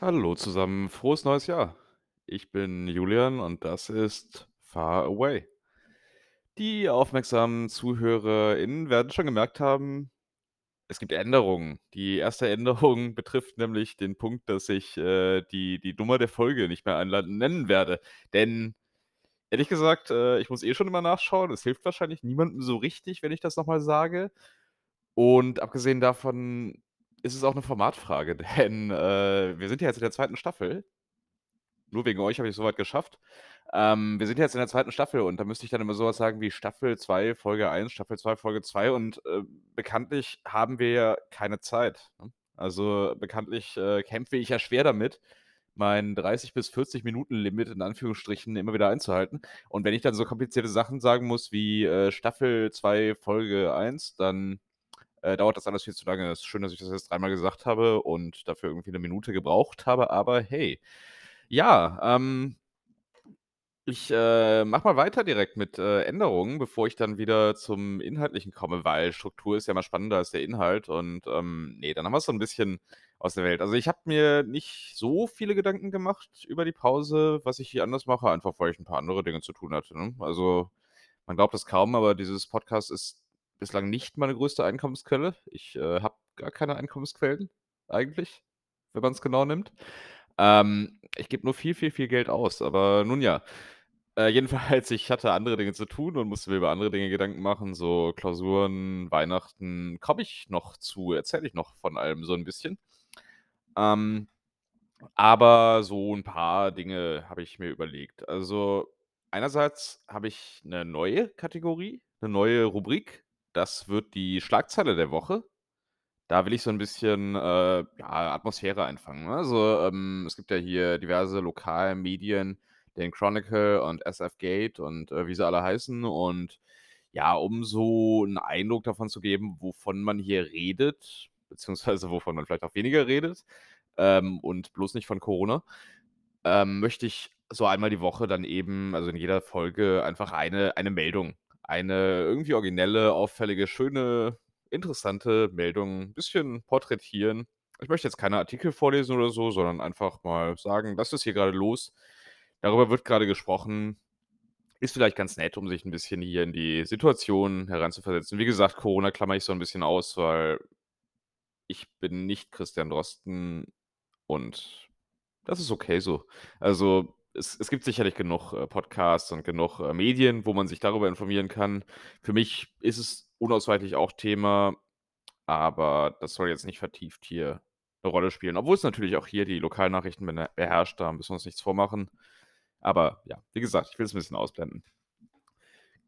Hallo zusammen, frohes neues Jahr. Ich bin Julian und das ist Far Away. Die aufmerksamen ZuhörerInnen werden schon gemerkt haben, es gibt Änderungen. Die erste Änderung betrifft nämlich den Punkt, dass ich, äh, die die Nummer der Folge nicht mehr einleitend nennen werde. Denn ehrlich gesagt, äh, ich muss eh schon immer nachschauen. Es hilft wahrscheinlich niemandem so richtig, wenn ich das noch mal sage. Und abgesehen davon ist es auch 'ne Formatfrage, denn, äh, wir sind ja jetzt in der zweiten Staffel. Nur wegen euch habe ich es so weit geschafft. Ähm, wir sind jetzt in der zweiten Staffel und da müsste ich dann immer so was sagen wie Staffel 2, Folge 1, Staffel 2, Folge 2 und, äh, bekanntlich haben wir ja keine Zeit, ne? Also, bekanntlich, äh, kämpfe ich ja schwer damit, mein 30 bis 40 Minuten Limit in Anführungsstrichen immer wieder einzuhalten. Und wenn ich dann so komplizierte Sachen sagen muss wie, äh, Staffel 2, Folge 1, dann, äh, dauert das alles viel zu lange. Es ist schön, dass ich das jetzt dreimal gesagt habe und dafür irgendwie 'ne Minute gebraucht habe, aber hey. Ja, ähm ich, äh, mache mal weiter direkt mit, äh, Änderungen, bevor ich dann wieder zum Inhaltlichen komme, weil Struktur ist ja immer spannender als der Inhalt und, ähm, ne, dann haben wir's so 'n bisschen aus der Welt. Also, ich habe mir nicht so viele Gedanken gemacht über die Pause, was ich hier anders mache, einfach weil ich 'n paar andere Dinge zu tun hatte, ne? Also, man glaubt es kaum, aber dieses Podcast ist bislang nicht meine größte Einkommensquelle. Ich, äh, habe gar keine Einkommensquellen eigentlich, wenn man's genau nimmt. Ähm, ich gebe nur viel, viel, viel Geld aus, aber nun ja. Äh, jedenfalls, ich hatte andere Dinge zu tun und musste mir über andere Dinge Gedanken machen, so Klausuren, Weihnachten, komme ich noch zu, erzähle ich noch von allem so 'n bisschen. Ähm, aber so 'n paar Dinge habe ich mir überlegt. Also, einerseits habe ich 'ne neue Kategorie, 'ne neue Rubrik. Das wird die Schlagzeile der Woche. Da will ich so 'n bisschen, äh, ja, Atmosphäre einfangen, ne? Also, ähm, es gibt ja hier diverse Lokalmedien, den Chronicle und SF Gate und, äh, wie sie alle heißen. Und ja, um so 'n Eindruck davon zu geben, wovon man hier redet, beziehungsweise wovon man vielleicht auch weniger redet, ähm, und bloß nicht von Corona, ähm, möchte ich so einmal die Woche dann eben also, in jeder Folge einfach eine eine Meldung, eine irgendwie originelle, auffällige, schöne, interessante Meldung bisschen porträtieren. Ich möchte jetzt keine Artikel vorlesen oder so, sondern einfach mal sagen: „Das ist hier grade los. Darüber wird grade gesprochen.“ Ist vielleicht ganz nett, um sich 'n bisschen hier in die Situation hereinzuversetzen. Wie gesagt, Corona klammere ich so 'n bisschen aus, weil ich bin nicht Christian Drosten und das ist okay so. Also, es es gibt sicherlich genug, äh, Podcasts und genug, äh, Medien, wo man sich darüber informieren kann. Für mich ist es unausweichlich auch Thema, aber das soll jetzt nicht vertieft hier 'ne Rolle spielen. Obwohl es natürlich auch hier die Lokalnachrichten beherrscht, da müssen wir uns nichts vormachen. Aber ja, wie gesagt, ich will es 'n bisschen ausblenden.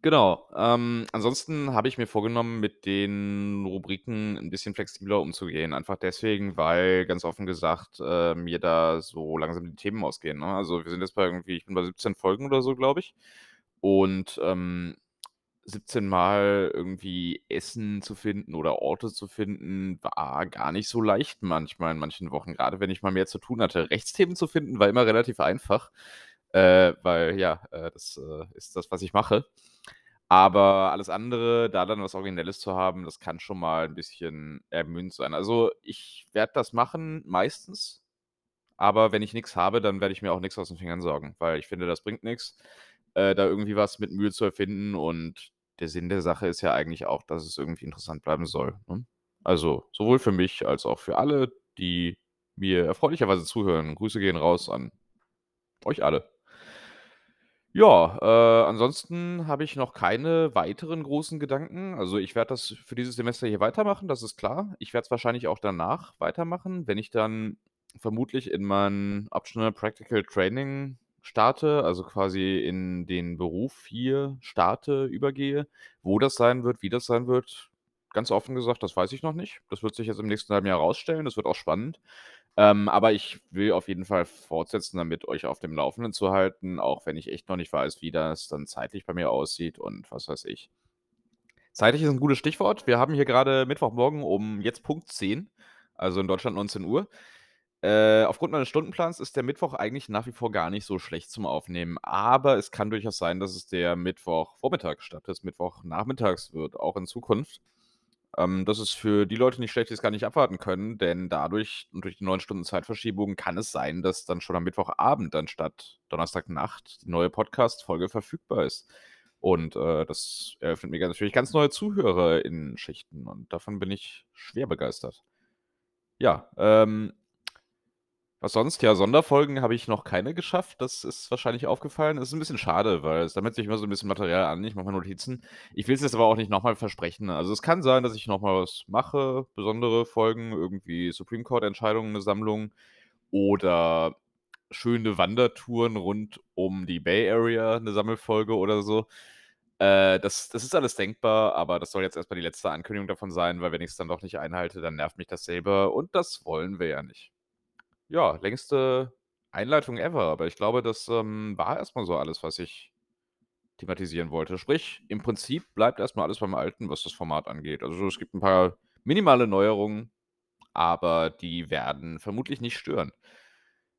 Genau, ähm, ansonsten habe ich mir vorgenommen, mit den Rubriken 'n bisschen flexibler umzugehen. Einfach deswegen, weil ganz offen gesagt, äh, mir da so langsam die Themen ausgehen, ne? Also, wir sind jetzt bei irgendwie ich bin bei 17 Folgen oder so, glaube ich. Und, ähm, 17 Mal irgendwie Essen zu finden oder Orte zu finden, war gar nicht so leicht manchmal in manchen Wochen, grade wenn ich mal mehr zu tun hatte. Rechtsthemen zu finden, war immer relativ einfach, äh, weil ja, äh, das, äh, ist das, was ich mache. Aber alles andere, da dann was Originelles zu haben, das kann schon mal 'n bisschen ermüdend sein. Also, ich werde das machen meistens, aber wenn ich nix habe, dann werde ich mir auch nix aus den Fingern saugen, weil ich finde, das bringt nix, äh, da irgendwie was mit Mühe zu erfinden und der Sinn der Sache ist ja eigentlich auch, dass es irgendwie interessant bleiben soll, ne? Also, sowohl für mich als auch für alle, die mir erfreulicherweise zuhören. Grüße gehen raus an euch alle. Ja, äh, ansonsten habe ich noch keine weiteren großen Gedanken. Also, ich werde das für dieses Semester hier weitermachen, das ist klar. Ich werde es wahrscheinlich auch danach weitermachen, wenn ich dann vermutlich in mein Optional Practical Training starte, also, quasi in den Beruf hier starte, übergehe. Wo das sein wird, wie das sein wird, ganz offen gesagt, das weiß ich noch nicht. Das wird sich jetzt im nächsten halben Jahr rausstellen. Das wird auch spannend. Ähm, aber ich will auf jeden Fall fortsetzen damit, euch auf dem Laufenden zu halten, auch wenn ich echt noch nicht weiß, wie das dann zeitlich bei mir aussieht und was weiß ich. Zeitlich ist 'n gutes Stichwort. Wir haben hier grade Mittwochmorgen um jetzt Punkt 10, also, in Deutschland 19:00. Äh, aufgrund meines Stundenplans ist der Mittwoch eigentlich nach wie vor gar nicht so schlecht zum Aufnehmen, aber es kann durchaus sein, dass es der Mittwochvormittag statt des Mittwochnachmittags wird, auch in Zukunft. Ähm, das ist für die Leute nicht schlecht, die es gar nicht abwarten können, denn dadurch und durch die 9 Stunden Zeitverschiebung kann es sein, dass dann schon am Mittwochabend anstatt Donnerstagnacht die neue Podcast-Folge verfügbar ist. Und, äh, das eröffnet mir natürlich ganz neue ZuhörerInnen-Schichten und davon bin ich schwer begeistert. Ja, ähm was sonst? Ja, Sonderfolgen habe ich noch keine geschafft. Das ist wahrscheinlich aufgefallen. Das ist 'n bisschen schade, weil es sammelt sich immer so 'n bisschen Material an. Ich mache mir Notizen. Ich will's jetzt aber auch nicht noch mal versprechen. Also, es kann sein, dass ich noch mal was mache, besondere Folgen, irgendwie Supreme Court Entscheidungen, 'ne Sammlung oder schöne Wandertouren rund um die Bay Area, 'ne Sammelfolge oder so. Äh, das das ist alles denkbar, aber das soll jetzt erst mal die letzte Ankündigung davon sein, weil wenn ich's dann doch nicht einhalte, dann nervt mich das selber und das wollen wir ja nicht. Ja, längste Einleitung ever, aber ich glaube, das, ähm, war erst mal so alles, was ich thematisieren wollte. Sprich, im Prinzip bleibt erst mal alles beim Alten, was das Format angeht. Also, es gibt 'n paar minimale Neuerungen, aber die werden vermutlich nicht stören.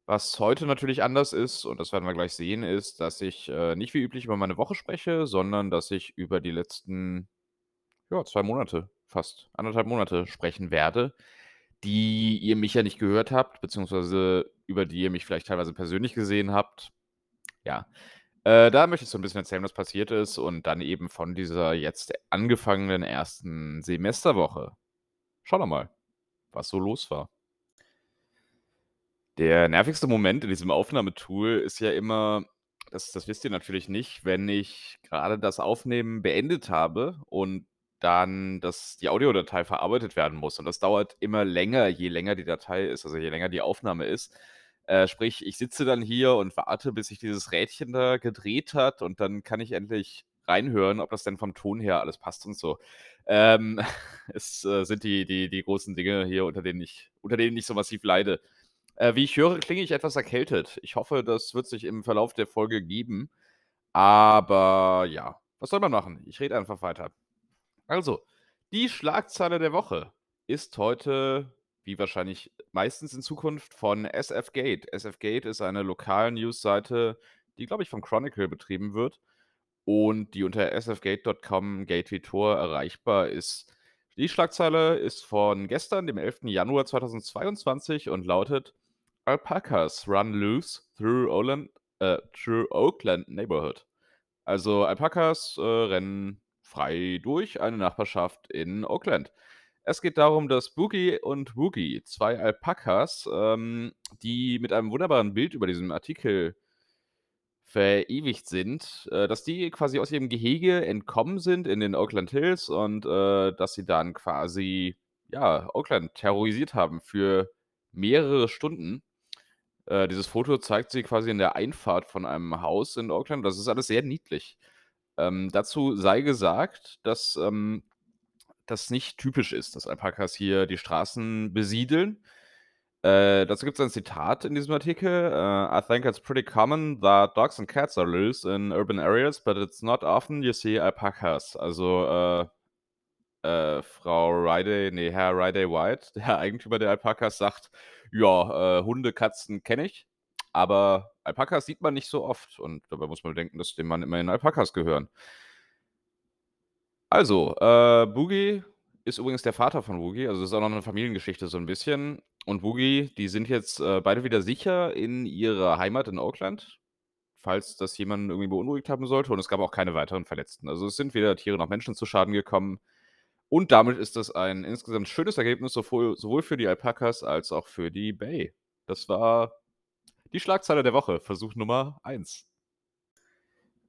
Was heute natürlich anders ist, und das werden wir gleich sehen, ist, dass ich, äh, nicht wie üblich über meine Woche spreche, sondern dass ich über die letzten, ja, 2 Monate, fast 1 1/2 Monate sprechen werde, die ihr mich ja nicht gehört habt, beziehungsweise über die ihr mich vielleicht teilweise persönlich gesehen habt. Ja, äh, da möchte ich so 'n bisschen erzählen, was passiert ist und dann eben von dieser jetzt angefangenen 1. Semesterwoche. Schauen wir mal, was so los war. Der nervigste Moment in diesem Aufnahmetool ist ja immer das das wisst ihr natürlich nicht, wenn ich grade das Aufnehmen beendet habe und dann das die Audiodatei verarbeitet werden muss. Und das dauert immer länger, je länger die Datei ist, also je länger die Aufnahme ist. Äh, sprich, ich sitze dann hier und warte, bis sich dieses Rädchen da gedreht hat und dann kann ich endlich reinhören, ob das denn vom Ton her alles passt und so. Ähm, es, äh, sind die die die großen Dinge hier, unter denen ich unter denen ich so massiv leide. Äh, wie ich höre, klinge ich etwas erkältet. Ich hoffe, das wird sich im Verlauf der Folge geben. Aber ja, was soll man machen? Ich rede einfach weiter. Also, die Schlagzeile der Woche ist heute, wie wahrscheinlich meistens in Zukunft, von SF Gate. SF Gate ist eine lokale Newsseite, die, glaube ich, von Chronicle betrieben wird und die unter sfgate.com, Gate wie Tor, erreichbar ist. Die Schlagzeile ist von gestern, dem 11. Januar 2022 und lautet: „Alpacas run loose through Oland äh, through Oakland neighborhood.“ Also, Alpakas, äh, rennen frei durch eine Nachbarschaft in Oakland. Es geht darum, dass Boogie und Woogie, 2 Alpakas, ähm, die mit einem wunderbaren Bild über diesem Artikel verewigt sind, äh, dass die quasi aus ihrem Gehege entkommen sind in den Oakland Hills und, äh, dass sie dann quasi, ja, Oakland terrorisiert haben für mehrere Stunden. Äh, dieses Foto zeigt sie quasi in der Einfahrt von einem Haus in Oakland. Das ist alles sehr niedlich. Ähm, dazu sei gesagt, dass, ähm, das nicht typisch ist, dass Alpakas hier die Straßen besiedeln. Äh, dazu gibt's ein Zitat in diesem Artikel, äh: „I think it's pretty common that dogs and cats are loose in urban areas, but it's not often you see alpacas.“ Also, äh äh, Frau Riday ne, Herr Riday White, der Eigentümer der Alpakas, sagt: „Ja, äh, Hunde, Katzen kenne ich, aber Alpakas sieht man nicht so oft.“ Und dabei muss man bedenken, dass dem Mann immerhin Alpakas gehören. Also, äh, Boogie ist übrigens der Vater von Woogie, also, das ist auch noch 'ne Familiengeschichte so 'n bisschen. Und Woogie, die sind jetzt, äh, beide wieder sicher in ihrer Heimat in Oakland, falls das jemanden irgendwie beunruhigt haben sollte. Und es gab auch keine weiteren Verletzten. Also, es sind weder Tiere noch Menschen zu Schaden gekommen. Und damit ist das ein insgesamt schönes Ergebnis sowohl sowohl für die Alpakas als auch für die Bay. Das war die Schlagzeile der Woche, Versuch Nummer 1.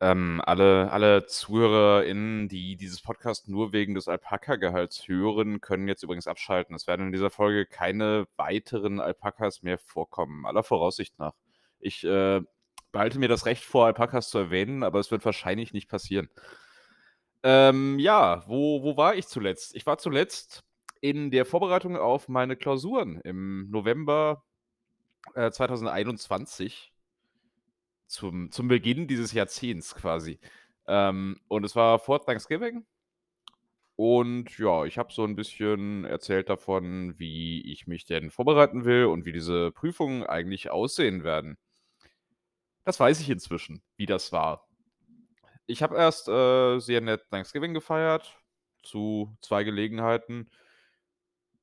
Ähm, alle alle ZuhörerInnen, die dieses Podcast nur wegen des Alpaka-Gehalts hören, können jetzt übrigens abschalten. Es werden in dieser Folge keine weiteren Alpakas mehr vorkommen, aller Voraussicht nach. Ich, äh, behalte mir das Recht vor, Alpakas zu erwähnen, aber es wird wahrscheinlich nicht passieren. Ähm, ja, wo wo war ich zuletzt? Ich war zuletzt in der Vorbereitung auf meine Klausuren im November, äh, 2021 zum zum Beginn dieses Jahrzehnts quasi. Ähm, und es war vor Thanksgiving. Und ja, ich habe so 'n bisschen erzählt davon, wie ich mich denn vorbereiten will und wie diese Prüfungen eigentlich aussehen werden. Das weiß ich inzwischen, wie das war. Ich habe erst, äh, sehr nett Thanksgiving gefeiert, zu 2 Gelegenheiten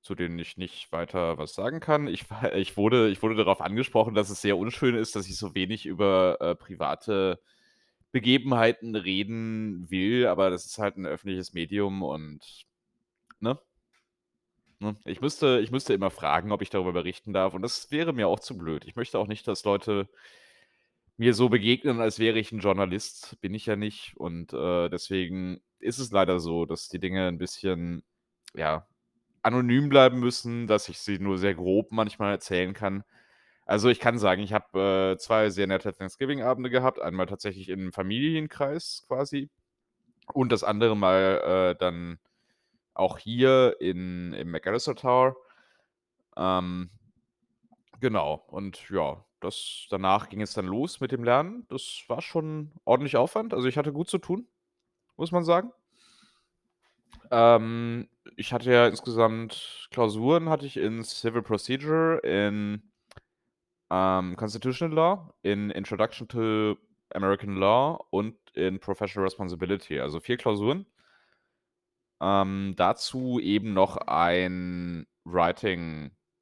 zu denen ich nicht weiter was sagen kann. Ich ich wurde ich wurde darauf angesprochen, dass es sehr unschön ist, dass ich so wenig über, äh, private Begebenheiten reden will, aber das ist halt 'n öffentliches Medium und ne? Ne? Ich müsste ich müsste immer fragen, ob ich darüber berichten darf und das wäre mir auch zu blöd. Ich möchte auch nicht, dass Leute mir so begegnen, als wäre ich 'n Journalist. Bin ich ja nicht und, äh, deswegen ist es leider so, dass die Dinge 'n bisschen, ja, anonym bleiben müssen, dass ich sie nur sehr grob manchmal erzählen kann. Also, ich kann sagen, ich habe, äh, 2 sehr nette Thanksgiving-Abende gehabt. Einmal tatsächlich im Familienkreis quasi und das andere Mal, äh, dann auch hier in im McAllister Tower. Ähm, genau und ja, das danach ging es dann los mit dem Lernen. Das war schon ordentlich Aufwand. Also, ich hatte gut zu tun, muss man sagen. Ähm, ich hatte ja insgesamt Klausuren hatte ich in Civil Procedure, in, ähm, Constitutional Law, in Introduction to American Law und in Professional Responsibility, also 4 Klausuren. Ähm, dazu eben noch ein Writing-Dings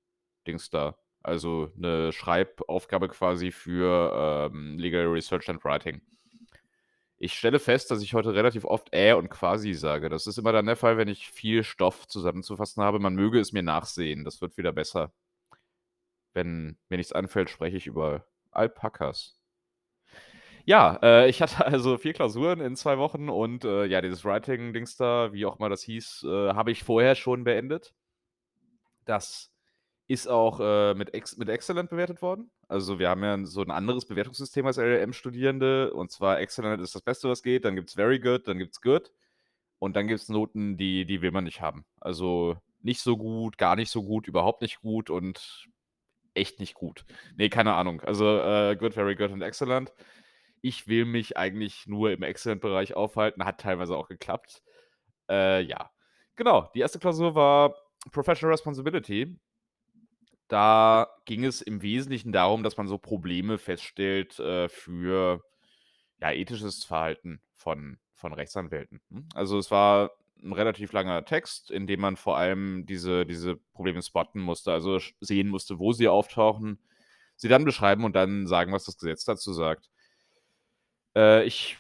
da, also 'ne Schreibaufgabe quasi für, ähm, Legal Research and Writing. Ich stelle fest, dass ich heute relativ oft „äh“ und „quasi“ sage. Das ist immer dann der Fall, wenn ich viel Stoff zusammenzufassen habe. Man möge es mir nachsehen, das wird wieder besser. Wenn mir nichts einfällt, spreche ich über Alpakas. Ja, äh, ich hatte also 4 Klausuren in 2 Wochen und, äh, ja, dieses Writing-Dings da, wie auch immer das hieß, äh, habe ich vorher schon beendet. Das ist auch, äh, mit Ex mit Exzellent bewertet worden. Also, wir haben ja so 'n anderes Bewertungssystem als LLM-Studierende und zwar Exzellent ist das Beste, was geht, dann gibt's Very Good, dann gibt's Good und dann gibt's Noten, die die will man nicht haben. Also, nicht so gut, gar nicht so gut, überhaupt nicht gut und echt nicht gut. Ne, keine Ahnung. Also, äh, Good, Very Good und Exzellent. Ich will mich eigentlich nur im Exzellent-Bereich aufhalten, hat teilweise auch geklappt. Äh, ja. Genau, die 1. Klausur war Professional Responsibility. Da ging es im Wesentlichen darum, dass man so Probleme feststellt, äh, für, ja, ethisches Verhalten von von Rechtsanwälten, hm? Also, es war 'n relativ langer Text, in dem man vor allem diese diese Probleme spotten musste, also sehen musste, wo sie auftauchen, sie dann beschreiben und dann sagen, was das Gesetz dazu sagt. Äh, ich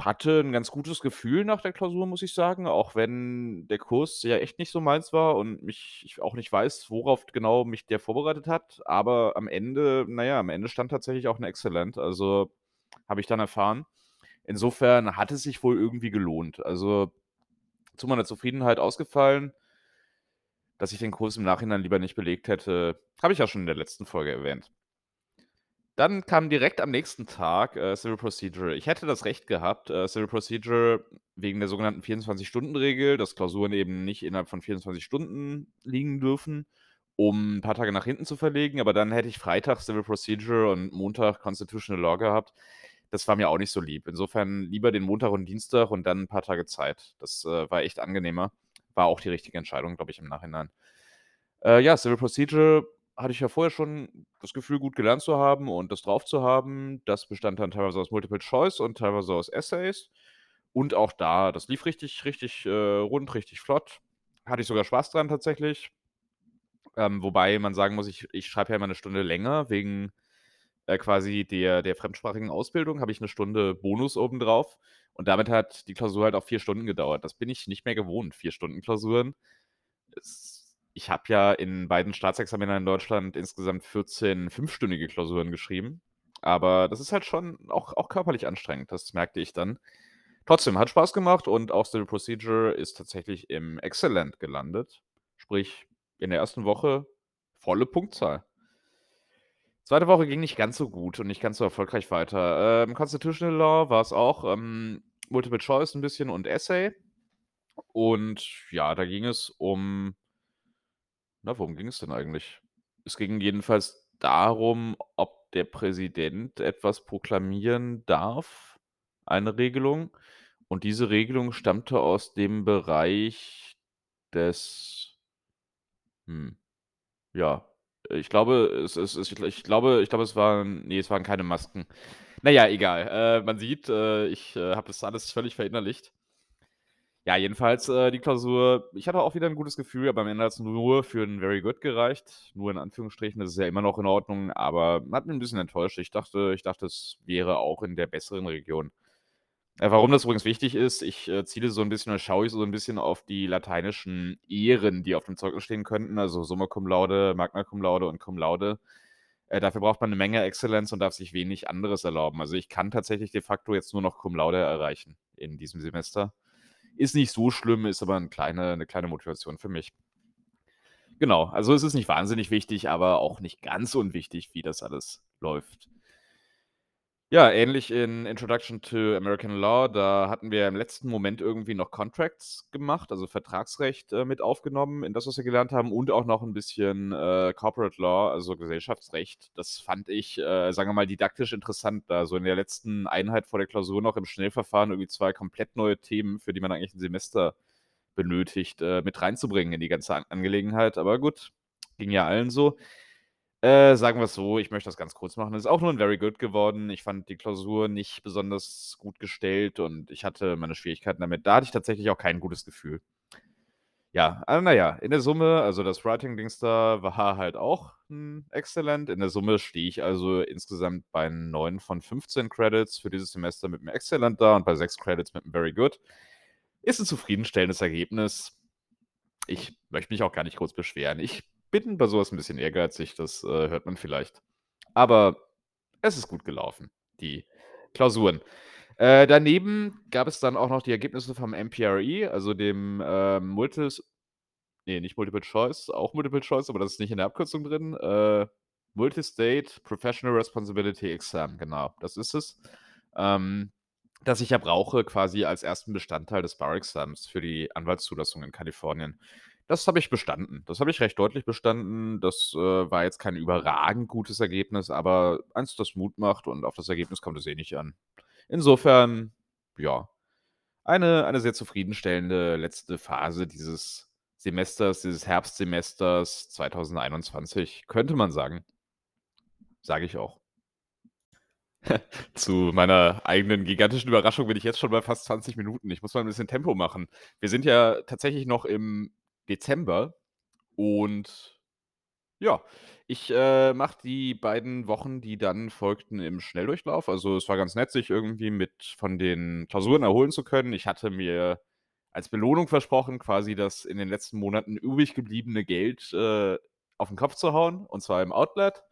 hatte 'n ganz gutes Gefühl nach der Klausur, muss ich sagen, auch wenn der Kurs ja echt nicht so meins war und mich ich auch nicht weiß, worauf genau mich der vorbereitet hat. Aber am Ende na ja, am Ende stand tatsächlich auch 'ne Exzellent, also, habe ich dann erfahren. Insofern hat es sich wohl irgendwie gelohnt. Also, zu meiner Zufriedenheit ausgefallen. Dass ich den Kurs im Nachhinein lieber nicht belegt hätte, habe ich ja schon in der letzten Folge erwähnt. Dann kam direkt am nächsten Tag, äh, Civil Procedure. Ich hätte das Recht gehabt, äh, Civil Procedure wegen der sogenannten 24-Stunden-Regel, dass Klausuren eben nicht innerhalb von 24 Stunden liegen dürfen, um 'n paar Tage nach hinten zu verlegen, aber dann hätte ich Freitag Civil Procedure und Montag Constitutional Law gehabt. Das war mir auch nicht so lieb. Insofern lieber den Montag und Dienstag und dann 'n paar Tage Zeit. Das, äh, war echt angenehmer. War auch die richtige Entscheidung, glaube ich, im Nachhinein. Äh, ja, Civil Procedure hatte ich ja vorher schon das Gefühl, gut gelernt zu haben und das drauf zu haben. Das bestand dann teilweise aus Multiple Choice und teilweise aus Essays. Und auch da, das lief richtig richtig, äh, rund, richtig flott. Hatte ich sogar Spaß dran tatsächlich. Ähm, wobei man sagen muss, ich ich schreibe ja immer 'ne Stunde länger wegen, äh, quasi der der fremdsprachigen Ausbildung habe ich 'ne Stunde Bonus obendrauf und damit hat die Klausur halt auch 4 Stunden gedauert. Das bin ich nicht mehr gewohnt, 4 Stunden Klausuren. Es ich habe ja in beiden Staatsexamina in Deutschland insgesamt 14 fünfstündige Klausuren geschrieben, aber das ist halt schon auch auch körperlich anstrengend, das merkte ich dann. Trotzdem, hat Spaß gemacht und auch Civil Procedure ist tatsächlich im Exzellent gelandet, sprich in der 1. Woche volle Punktzahl. 2. Woche ging nicht ganz so gut und nicht ganz so erfolgreich weiter. Ähm, Constitutional Law war's auch, ähm, Multiple Choice 'n bisschen und Essay. Und ja, da ging es um na, worum ging es denn eigentlich? Es ging jedenfalls darum, ob der Präsident etwas proklamieren darf, eine Regelung. Und diese Regelung stammte aus dem Bereich des hm, ja, ich glaube, es es es ich glaube ich glaube, es waren ne, es waren keine Masken. Na ja, egal. Äh, man sieht, äh, ich, äh, habe das alles völlig verinnerlicht. Ja, jedenfalls, äh, die Klausur ich hatte auch wieder 'n gutes Gefühl, aber am Ende hat's nur für 'n Very Good gereicht. Nur in Anführungsstrichen, das ist ja immer noch in Ordnung, aber hat mich 'n bisschen enttäuscht. Ich dachte ich dachte, es wäre auch in der besseren Region. Äh, warum das übrigens wichtig ist, ich, äh, ziele so 'n bisschen oder schaue ich so 'n bisschen auf die lateinischen Ehren, die auf dem Zeugnis stehen könnten, also Summa Cum Laude, Magna Cum Laude und Cum Laude. Äh, dafür braucht man 'ne Menge Exzellenz und darf sich wenig anderes erlauben. Also, ich kann tatsächlich de facto jetzt nur noch Cum Laude erreichen in diesem Semester. Ist nicht so schlimm, ist aber 'n kleine 'ne kleine Motivation für mich. Genau, also es ist nicht wahnsinnig wichtig, aber auch nicht ganz unwichtig, wie das alles läuft. Ja, ähnlich in Introduction to American Law, da hatten wir im letzten Moment irgendwie noch Contracts gemacht, also Vertragsrecht, äh, mit aufgenommen in das, was wir gelernt haben und auch noch 'n bisschen, äh, Corporate Law, also Gesellschaftsrecht. Das fand ich, äh, sagen wir mal, didaktisch interessant, da so in der letzten Einheit vor der Klausur noch im Schnellverfahren irgendwie 2 komplett neue Themen, für die man eigentlich 'n Semester benötigt, äh, mit reinzubringen in die ganze An Angelegenheit. Aber gut, ging ja allen so. Äh, sagen wir's so, ich möchte das ganz kurz machen. Es ist auch nur 'n Very Good geworden. Ich fand die Klausur nicht besonders gut gestellt und ich hatte meine Schwierigkeiten damit. Da hatte ich tatsächlich auch kein gutes Gefühl. Ja, aber na ja, in der Summe also das Writing-Dings da war halt auch 'n Exzellent. In der Summe stehe ich also insgesamt bei 9 von 15 Credits für dieses Semester mit 'nem Exzellent da und bei 6 Credits mit 'nem Very Good. Ist 'n zufriedenstellendes Ergebnis. Ich möchte mich auch gar nicht groß beschweren. Ich bin bei so was 'n bisschen ehrgeizig, das, äh, hört man vielleicht. Aber es ist gut gelaufen, die Klausuren. Äh, daneben gab es dann auch noch die Ergebnisse vom MPRE, also dem, ähm, Multis ne, nicht Multiple Choice, auch Multiple Choice, aber das ist nicht in der Abkürzung drin. Äh, Multi-State Professional Responsibility Exam, genau, das ist es. Ähm, das ich ja brauche quasi als 1. Bestandteil des Bar-Exams für die Anwaltszulassung in Kalifornien. Das habe ich bestanden. Das habe ich recht deutlich bestanden. Das, äh, war jetzt kein überragend gutes Ergebnis, aber eins, das Mut macht und auf das Ergebnis kommt es eh nicht an. Insofern, ja, eine eine sehr zufriedenstellende letzte Phase dieses Semesters, dieses Herbstsemesters 2021, könnte man sagen. Sage ich auch. Zu meiner eigenen gigantischen Überraschung bin ich jetzt schon bei fast 20 Minuten. Ich muss mal 'n bisschen Tempo machen. Wir sind ja tatsächlich noch im Dezember und ja, ich, äh, mache die beiden Wochen, die dann folgten, im Schnelldurchlauf. Also, es war ganz nett, sich irgendwie mit von den Klausuren erholen zu können. Ich hatte mir als Belohnung versprochen, quasi das in den letzten Monaten übrig gebliebene Geld, äh, auf 'n Kopf zu hauen, und zwar im Outlet.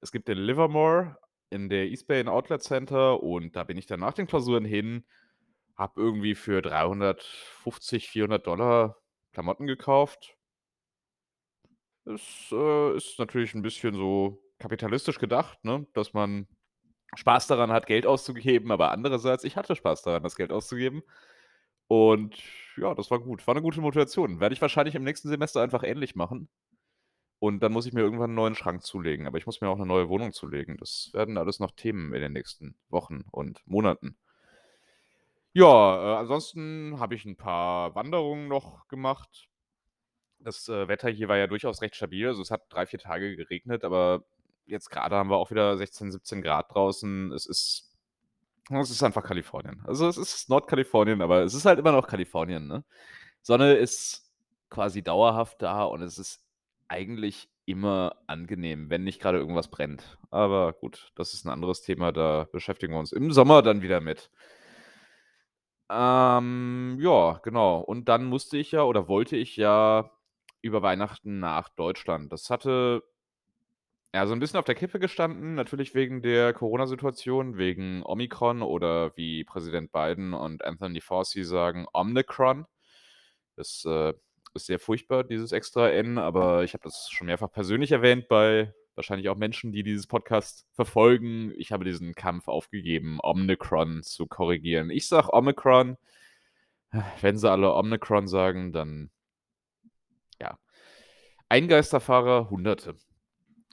Es gibt in Livermore in der East Bay Outlet Center und da bin ich dann nach den Klausuren hin, habe irgendwie für 350, $400 Klamotten gekauft. Es, äh, ist natürlich 'n bisschen so kapitalistisch gedacht, ne, dass man Spaß daran hat, Geld auszugeben, aber andererseits, ich hatte Spaß daran, das Geld auszugeben. Und ja, das war gut. War 'ne gute Motivation. Werde ich wahrscheinlich im nächsten Semester einfach ähnlich machen. Und dann muss ich mir irgendwann 'n neuen Schrank zulegen, aber ich muss mir auch 'ne neue Wohnung zulegen. Das werden alles noch Themen in den nächsten Wochen und Monaten. Ja, äh, ansonsten habe ich 'n paar Wanderungen noch gemacht. Das, äh, Wetter hier war ja durchaus recht stabil. Also, es hat 3, 4 Tage geregnet, aber jetzt grade haben wir auch wieder 16, 17 C draußen. Es ist es ist einfach Kalifornien. Also, es ist Nordkalifornien, aber es ist halt immer noch Kalifornien, ne? Sonne ist quasi dauerhaft da und es ist eigentlich immer angenehm, wenn nicht grade irgendwas brennt. Aber gut, das ist 'n anderes Thema, da beschäftigen wir uns im Sommer dann wieder mit. Ähm, ja, genau. Und dann musste ich ja oder wollte ich ja über Weihnachten nach Deutschland. Das hatte ja, so 'n bisschen auf der Kippe gestanden, natürlich wegen der Corona-Situation, wegen Omikron oder wie Präsident Biden und Anthony Fauci sagen, Omnicron. Das, äh, ist sehr furchtbar, dieses extra N, aber ich habe das schon mehrfach persönlich erwähnt bei wahrscheinlich auch Menschen, die dieses Podcast verfolgen. Ich habe diesen Kampf aufgegeben, Omnicron zu korrigieren. Ich sage Omikron. Wenn sie alle Omnicron sagen, dann ja. Ein Geisterfahrer, Hunderte.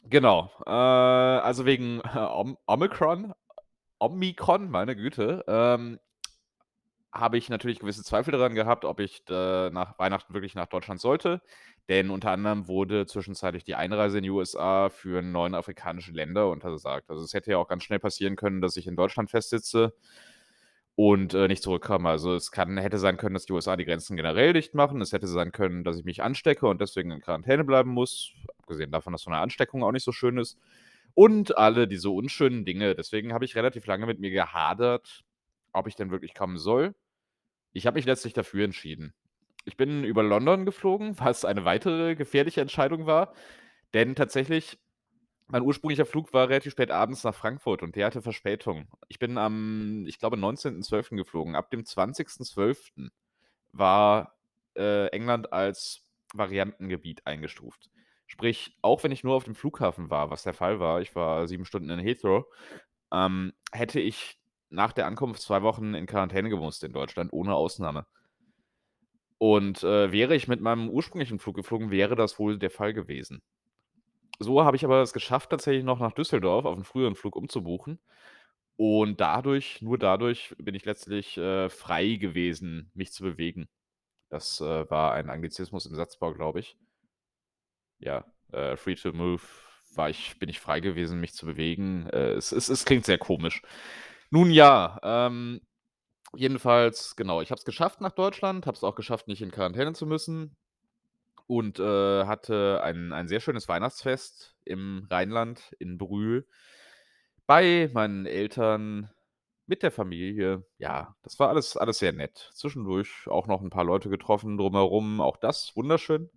Genau, äh, also wegen Om Omikron Omikron, meine Güte, ähm, habe ich natürlich gewisse Zweifel daran gehabt, ob ich da nach Weihnachten wirklich nach Deutschland sollte. Denn unter anderem wurde zwischenzeitlich die Einreise in die USA für 9 afrikanische Länder untersagt. Also, es hätte ja auch ganz schnell passieren können, dass ich in Deutschland festsitze. und, äh, nicht zurückkam. Also, es kann hätte sein können, dass die USA die Grenzen generell dicht machen. Es hätte sein können, dass ich mich anstecke und deswegen in Quarantäne bleiben muss, abgesehen davon, dass so 'ne Ansteckung auch nicht so schön ist. Und alle diese unschönen Dinge. Deswegen habe ich relativ lange mit mir gehadert, ob ich denn wirklich kommen soll. Ich habe mich letztlich dafür entschieden. Ich bin über London geflogen, was eine weitere gefährliche Entscheidung war, denn tatsächlich mein ursprünglicher Flug war relativ spät abends nach Frankfurt und der hatte Verspätung. Ich bin am, ich glaube, 19.12. geflogen. Ab dem 20.12. war, äh, England als Variantengebiet eingestuft. Sprich, auch wenn ich nur auf dem Flughafen war, was der Fall war, ich war 7 Stunden in Heathrow, ähm, hätte ich nach der Ankunft 2 Wochen in Quarantäne gemusst in Deutschland, ohne Ausnahme. Und, äh, wäre ich mit meinem ursprünglichen Flug geflogen, wäre das wohl der Fall gewesen. So habe ich aber es geschafft, tatsächlich noch nach Düsseldorf auf 'n früheren Flug umzubuchen. Und dadurch nur dadurch bin ich letztlich, äh, frei gewesen, mich zu bewegen. Das, äh, war ein Anglizismus im Satzbau, glaube ich. Ja, äh, free to move war ich bin ich frei gewesen, mich zu bewegen. Äh, es es es klingt sehr komisch. Nun ja, ähm, jedenfalls, genau, ich habe es geschafft nach Deutschland, habe es auch geschafft, nicht in Quarantäne zu müssen und, äh, hatte ein ein sehr schönes Weihnachtsfest im Rheinland in Brühl bei meinen Eltern, mit der Familie. Ja, das war alles alles sehr nett. Zwischendurch auch noch 'n paar Leute getroffen drumherum, auch das wunderschön.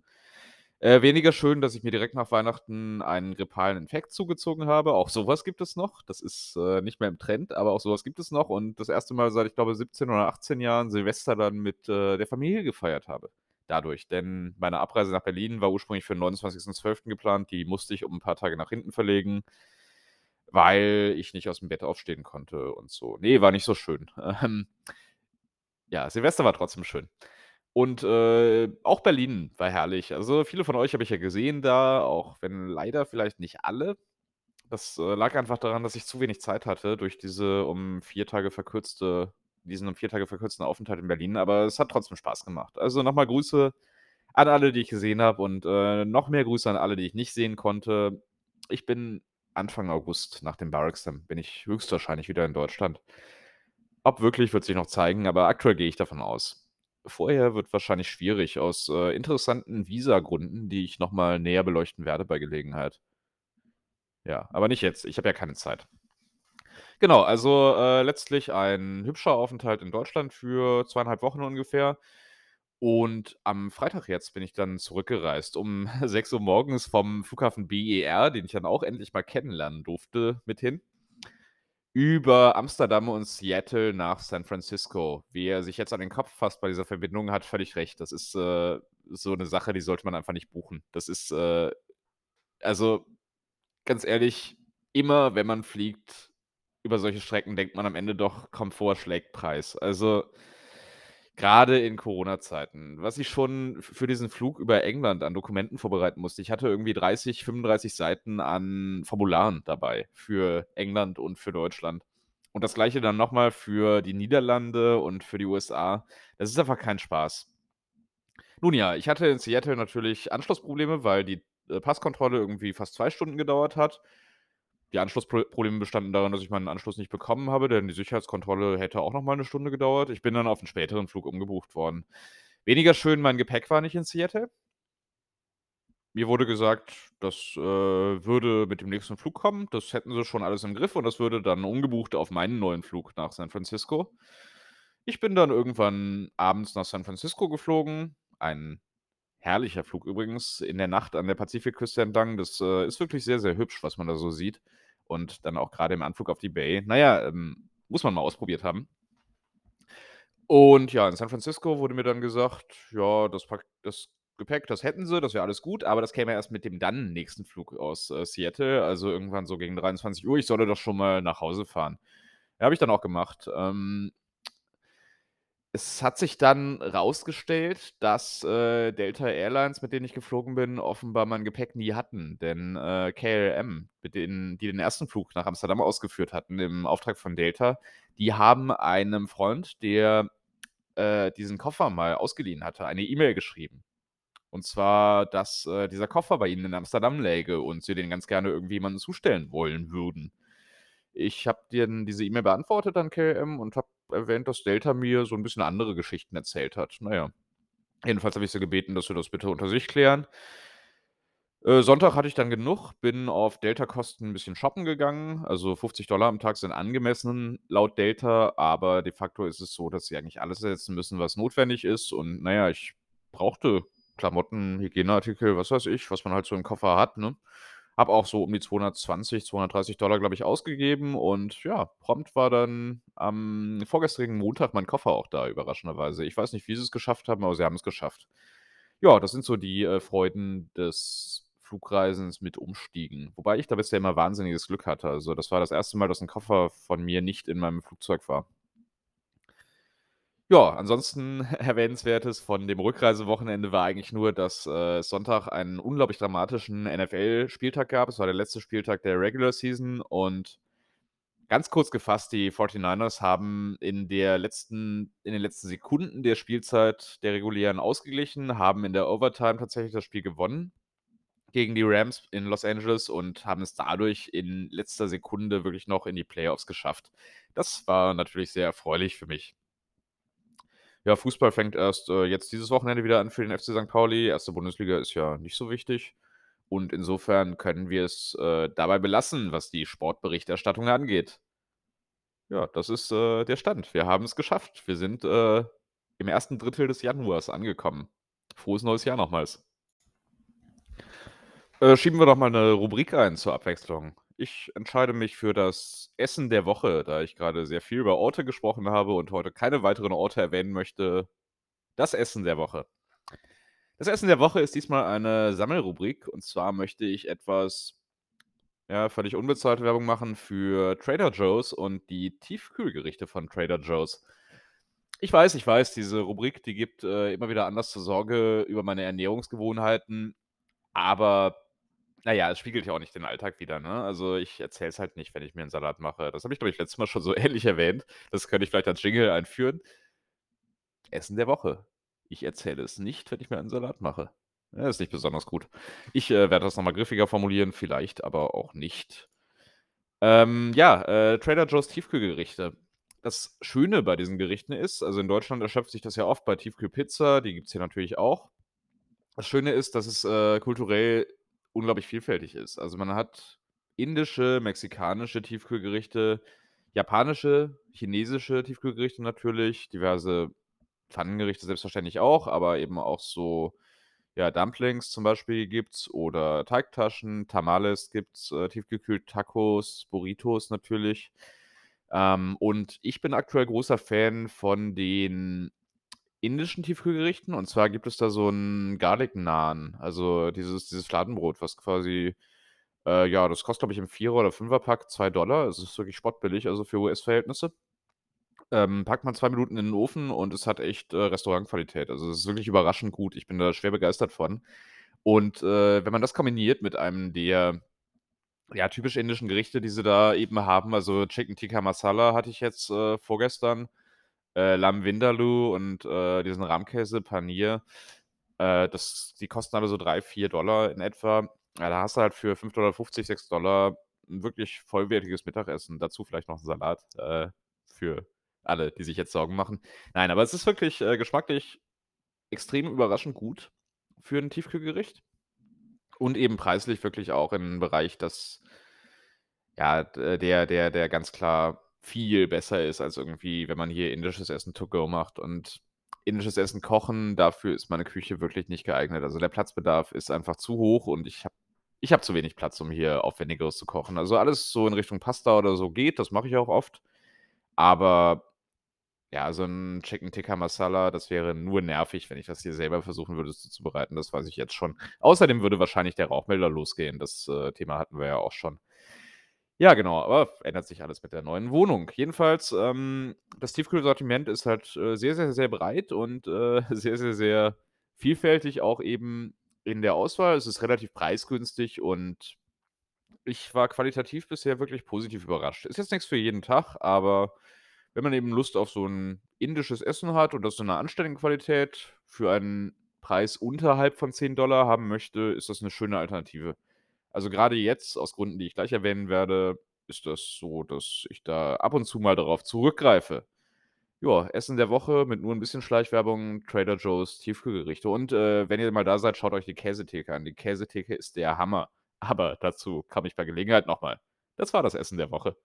Äh, weniger schön, dass ich mir direkt nach Weihnachten einen grippalen Infekt zugezogen habe. Auch so was gibt es noch. Das ist, äh, nicht mehr im Trend, aber auch so was gibt es noch und das 1. Mal seit, ich glaube, 17 oder 18 Jahren Silvester dann mit, äh, der Familie gefeiert habe dadurch. Denn meine Abreise nach Berlin war ursprünglich für 'n 29.12. geplant. Die musste ich um 'n paar Tage nach hinten verlegen, weil ich nicht aus'm Bett aufstehen konnte und so. Ne, war nicht so schön. Ähm, ja, Silvester war trotzdem schön. Und, äh, auch Berlin war herrlich. Also, viele von euch habe ich ja gesehen da, auch wenn leider vielleicht nicht alle. Das, äh, lag einfach daran, dass ich zu wenig Zeit hatte durch diese um 4 Tage verkürzte diesen um 4 Tage verkürzten Aufenthalt in Berlin, aber es hat trotzdem Spaß gemacht. Also, noch mal Grüße an alle, die ich gesehen habe und, äh, noch mehr Grüße an alle, die ich nicht sehen konnte. Ich bin Anfang August nach dem Bar-Examen bin ich höchstwahrscheinlich wieder in Deutschland. Ob wirklich, wird sich noch zeigen, aber aktuell gehe ich davon aus. Vorher wird wahrscheinlich schwierig aus, äh, interessanten Visagründen, die ich noch mal näher beleuchten werde bei Gelegenheit. Ja, aber nicht jetzt. Ich habe ja keine Zeit. Genau, also, äh, letztlich ein hübscher Aufenthalt in Deutschland für 2,5 Wochen ungefähr. Und am Freitag jetzt bin ich dann zurückgereist um 6:00 morgens vom Flughafen BER, den ich dann auch endlich mal kennenlernen durfte, mit hin über Amsterdam und Seattle nach San Francisco. Wie er sich jetzt an den Kopf fasst bei dieser Verbindung, hat völlig recht. Das ist, äh, so 'ne Sache, die sollte man einfach nicht buchen. Das ist, äh also, ganz ehrlich, immer wenn man fliegt über solche Strecken, denkt man am Ende doch, Komfort schlägt Preis. Also, grade in Corona-Zeiten, was ich schon für diesen Flug über England an Dokumenten vorbereiten musste. Ich hatte irgendwie 30, 35 Seiten an Formularen dabei für England und für Deutschland. Und das Gleiche dann noch mal für die Niederlande und für die USA. Das ist einfach kein Spaß. Nun ja, ich hatte in Seattle natürlich Anschlussprobleme, weil die, äh, Passkontrolle irgendwie fast 2 Stunden gedauert hat. Die Anschlusspro Probleme bestanden darin, dass ich meinen Anschluss nicht bekommen habe, denn die Sicherheitskontrolle hätte auch noch mal 'ne Stunde gedauert. Ich bin dann auf 'n späteren Flug umgebucht worden. Weniger schön, mein Gepäck war nicht in Seattle. Mir wurde gesagt, das, äh, würde mit dem nächsten Flug kommen. Das hätten sie schon alles im Griff und das würde dann umgebucht auf meinen neuen Flug nach San Francisco. Ich bin dann irgendwann abends nach San Francisco geflogen. Ein herrlicher Flug übrigens in der Nacht an der Pazifikküste entlang. Das, äh, ist wirklich sehr, sehr hübsch, was man da so sieht. Und dann auch grade im Anflug auf die Bay. Na ja, ähm, muss man mal ausprobiert haben. Und ja, in San Francisco wurde mir dann gesagt, ja, das das Gepäck, das hätten sie, das wäre alles gut, aber das käme erst mit dem dann nächsten Flug aus, äh, Seattle, also irgendwann so gegen 23:00. Ich solle doch schon mal nach Hause fahren. Ja, habe ich dann auch gemacht. Ähm es hat sich dann rausgestellt, dass, äh, Delta Airlines, mit denen ich geflogen bin, offenbar mein Gepäck nie hatten, denn, äh, KLM, mit denen die den 1. Flug nach Amsterdam ausgeführt hatten im Auftrag von Delta, die haben einem Freund, der, äh, diesen Koffer mal ausgeliehen hatte, eine E-Mail geschrieben. Und zwar, dass, äh, dieser Koffer bei ihnen in Amsterdam läge und sie den ganz gerne irgendwie jemandem zustellen wollen würden. Ich habe denen diese E-Mail beantwortet an KLM und habe erwähnt, dass Delta mir so 'n bisschen andere Geschichten erzählt hat. Na ja. Jedenfalls habe ich sie gebeten, dass wir das bitte unter sich klären. Äh, Sonntag hatte ich dann genug, bin auf Delta-Kosten 'n bisschen shoppen gegangen. Also, 50 am Tag sind angemessen laut Delta, aber de facto ist es so, dass sie eigentlich alles ersetzen müssen, was notwendig ist. Und na ja, ich brauchte Klamotten, Hygieneartikel, was weiß ich, was man halt so im Koffer hat, ne? Habe auch so um die 220, 230 glaube ich, ausgegeben und ja, prompt war dann am vorgestrigen Montag mein Koffer auch da, überraschenderweise. Ich weiß nicht, wie sie es geschafft haben, aber sie haben es geschafft. Ja, das sind so die, äh, Freuden des Flugreisens mit Umstiegen. Wobei ich da bisher immer wahnsinniges Glück hatte. Also, das war das erste Mal, dass 'n Koffer von mir nicht in meinem Flugzeug war. Ja, ansonsten Erwähnenswertes von dem Rückreisewochenende war eigentlich nur, dass, äh, Sonntag einen unglaublich dramatischen NFL-Spieltag gab. Es war der letzte Spieltag der Regular Season und ganz kurz gefasst, die 49ers haben in der letzten in den letzten Sekunden der Spielzeit der regulären ausgeglichen, haben in der Overtime tatsächlich das Spiel gewonnen gegen die Rams in Los Angeles und haben es dadurch in letzter Sekunde wirklich noch in die Playoffs geschafft. Das war natürlich sehr erfreulich für mich. Ja, Fußball fängt erst, äh, jetzt dieses Wochenende wieder an für den FC Sankt Pauli. 1. Bundesliga ist ja nicht so wichtig und insofern können wir es, äh, dabei belassen, was die Sportberichterstattung angeht. Ja, das ist, äh, der Stand. Wir haben es geschafft. Wir sind, äh, im 1. Drittel des Januars angekommen. Frohes neues Jahr nochmals. Äh, schieben wir doch mal 'ne Rubrik ein zur Abwechslung. Ich entscheide mich für das Essen der Woche, da ich grade sehr viel über Orte gesprochen habe und heute keine weiteren Orte erwähnen möchte. Das Essen der Woche. Das Essen der Woche ist diesmal eine Sammelrubrik und zwar möchte ich etwas ja, völlig unbezahlte Werbung machen für Trader Joe's und die Tiefkühlgerichte von Trader Joe's. Ich weiß, ich weiß, diese Rubrik, die gibt, äh, immer wieder Anlass zur Sorge über meine Ernährungsgewohnheiten, aber na ja, es spiegelt ja auch nicht den Alltag wider, ne? Also, ich erzähle es halt nicht, wenn ich mir 'n Salat mache. Das habe ich, glaube ich, letztes Mal schon so ähnlich erwähnt. Das könnte ich vielleicht als Jingle einführen. Essen der Woche. Ich erzähle es nicht, wenn ich mir einen Salat mache. Ja, ist nicht besonders gut. Ich, äh, werde das noch mal griffiger formulieren, vielleicht aber auch nicht. Ähm, ja, äh, Trader Joe's Tiefkühlgerichte. Das Schöne bei diesen Gerichten ist also, in Deutschland erschöpft sich das ja oft bei Tiefkühlpizza, die gibt's hier natürlich auch. Das Schöne ist, dass es, äh, kulturell unglaublich vielfältig ist. Also, man hat indische, mexikanische Tiefkühlgerichte, japanische, chinesische Tiefkühlgerichte natürlich, diverse Pfannengerichte selbstverständlich auch, aber eben auch so, ja, Dumplings zum Beispiel gibt's oder Teigtaschen, Tamales gibt's, äh, tiefgekühlt, Tacos, Burritos natürlich. Ähm, und ich bin aktuell großer Fan von den indischen Tiefkühlgerichten und zwar gibt es da so 'n Garlic Naan, also dieses dieses Fladenbrot, was quasi äh, ja, das kostet, glaube ich, im Vierer oder Fünferpack 2 Es ist wirklich spottbillig, also für US-Verhältnisse. Ähm, packt man 2 Minuten in den Ofen und es hat echt, äh, Restaurantqualität. Also, es ist wirklich überraschend gut. Ich bin da schwer begeistert von. Und, äh, wenn man das kombiniert mit einem der, ja, typisch indischen Gerichte, die sie da eben haben, also Chicken Tikka Masala hatte ich jetzt, äh, vorgestern, äh, Lamb Vindaloo und, äh, diesen Rahmkäse Paneer. Äh, das die kosten alle so 3, 4 in etwa. Ja, da hast du halt für 5,50 $, 6 'n wirklich vollwertiges Mittagessen. Dazu vielleicht noch 'n Salat, äh, für alle, die sich jetzt Sorgen machen. Nein, aber es ist wirklich, äh, geschmacklich extrem überraschend gut für 'n Tiefkühlgericht und eben preislich wirklich auch in 'n Bereich, das ja, d der der der ganz klar viel besser ist als irgendwie, wenn man hier indisches Essen to go macht und indisches Essen kochen, dafür ist meine Küche wirklich nicht geeignet. Also, der Platzbedarf ist einfach zu hoch und ich habe ich habe zu wenig Platz, um hier Aufwendigeres zu kochen. Also, alles so in Richtung Pasta oder so geht, das mache ich auch oft. Aber ja, so 'n Chicken Tikka Masala, das wäre nur nervig, wenn ich das hier selber versuchen würde zuzubereiten, das weiß ich jetzt schon. Außerdem würde wahrscheinlich der Rauchmelder losgehen. Das, äh, Thema hatten wir ja auch schon. Ja, genau, aber ändert sich alles mit der neuen Wohnung. Jedenfalls, ähm, das Tiefkühlsortiment ist halt, äh, sehr, sehr, sehr breit und, äh, sehr, sehr, sehr vielfältig auch eben in der Auswahl. Es ist relativ preisgünstig und ich war qualitativ bisher wirklich positiv überrascht. Ist jetzt nix für jeden Tag, aber wenn man eben Lust auf so 'n indisches Essen hat und das in 'ner anständigen Qualität für einen Preis unterhalb von 10 haben möchte, ist das 'ne schöne Alternative. Also, grade jetzt, aus Gründen, die ich gleich erwähnen werde, ist das so, dass ich da ab und zu mal darauf zurückgreife. Ja, Essen der Woche mit nur 'n bisschen Schleichwerbung, Trader Joe's Tiefkühlgerichte. Und, äh, wenn ihr mal da seid, schaut euch die Käsetheke an. Die Käsetheke ist der Hammer. Aber dazu komme ich bei Gelegenheit noch mal. Das war das Essen der Woche.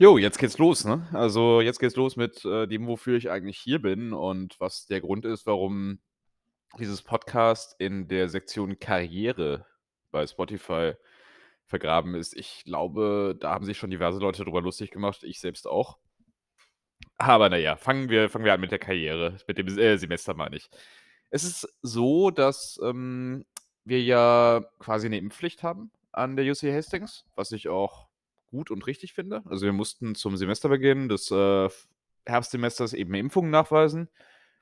Jo, jetzt geht's los, ne? Also, jetzt geht's los mit, äh, dem, wofür ich eigentlich hier bin und was der Grund ist, warum dieses Podcast in der Sektion Karriere bei Spotify vergraben ist. Ich glaube, da haben sich schon diverse Leute drüber lustig gemacht, ich selbst auch. Aber na ja, fangen wir fangen wir an mit der Karriere, mit dem äh, Semester meine ich. Es ist so, dass, ähm, wir ja quasi 'ne Impfpflicht haben an der UC Hastings, was ich auch gut und richtig finde. Also, wir mussten zum Semesterbeginn des, äh, Herbstsemesters eben Impfungen nachweisen,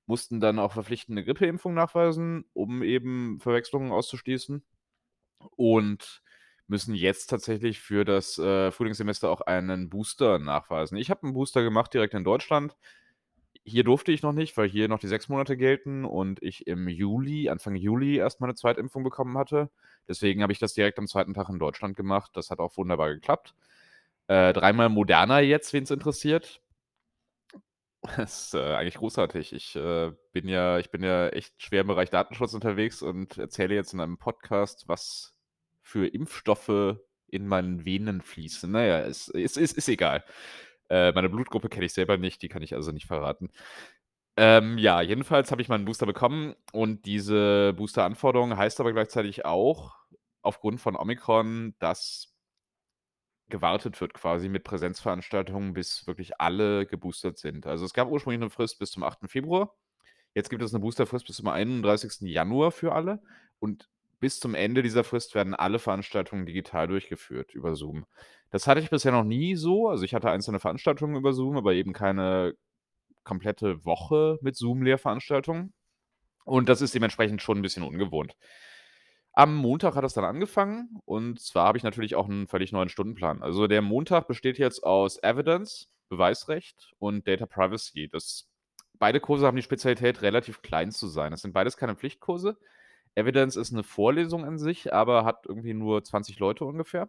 mussten dann auch verpflichtend 'ne Grippeimpfung nachweisen, um eben Verwechslungen auszuschließen und müssen jetzt tatsächlich für das, äh, Frühlingssemester auch einen Booster nachweisen. Ich habe 'n Booster gemacht direkt in Deutschland. Hier durfte ich noch nicht, weil hier noch die 6 Monate gelten und ich im Juli Anfang Juli erst meine Zweitimpfung bekommen hatte. Deswegen habe ich das direkt am 2. Tag in Deutschland gemacht. Das hat auch wunderbar geklappt. Äh, dreimal Moderna jetzt, wen's interessiert. Das ist, äh, eigentlich großartig. Ich, äh, bin ja ich bin ja echt schwer im Bereich Datenschutz unterwegs und erzähle jetzt in einem Podcast, was für Impfstoffe in meinen Venen fließen. Na ja, ist ist ist ist egal. Äh, meine Blutgruppe kenne ich selber nicht, die kann ich also nicht verraten. Ähm, ja, jedenfalls habe ich meinen Booster bekommen und diese Boosteranforderung heißt aber gleichzeitig auch aufgrund von Omikron, dass gewartet wird quasi mit Präsenzveranstaltungen, bis wirklich alle geboostert sind. Also, es gab ursprünglich 'ne Frist bis zum 8. Februar. Jetzt gibt es 'ne Boosterfrist bis zum 31. Januar für alle und bis zum Ende dieser Frist werden alle Veranstaltungen digital durchgeführt über Zoom. Das hatte ich bisher noch nie so. Also, ich hatte einzelne Veranstaltungen über Zoom, aber eben keine komplette Woche mit Zoom-Lehrveranstaltungen. Und das ist dementsprechend schon 'n bisschen ungewohnt. Am Montag hat das dann angefangen und zwar habe ich natürlich auch 'n völlig neuen Stundenplan. Also, der Montag besteht jetzt aus Evidence, Beweisrecht und Data Privacy. Das beide Kurse haben die Spezialität, relativ klein zu sein. Das sind beides keine Pflichtkurse. Evidence ist 'ne Vorlesung an sich, aber hat irgendwie nur 20 Leute ungefähr.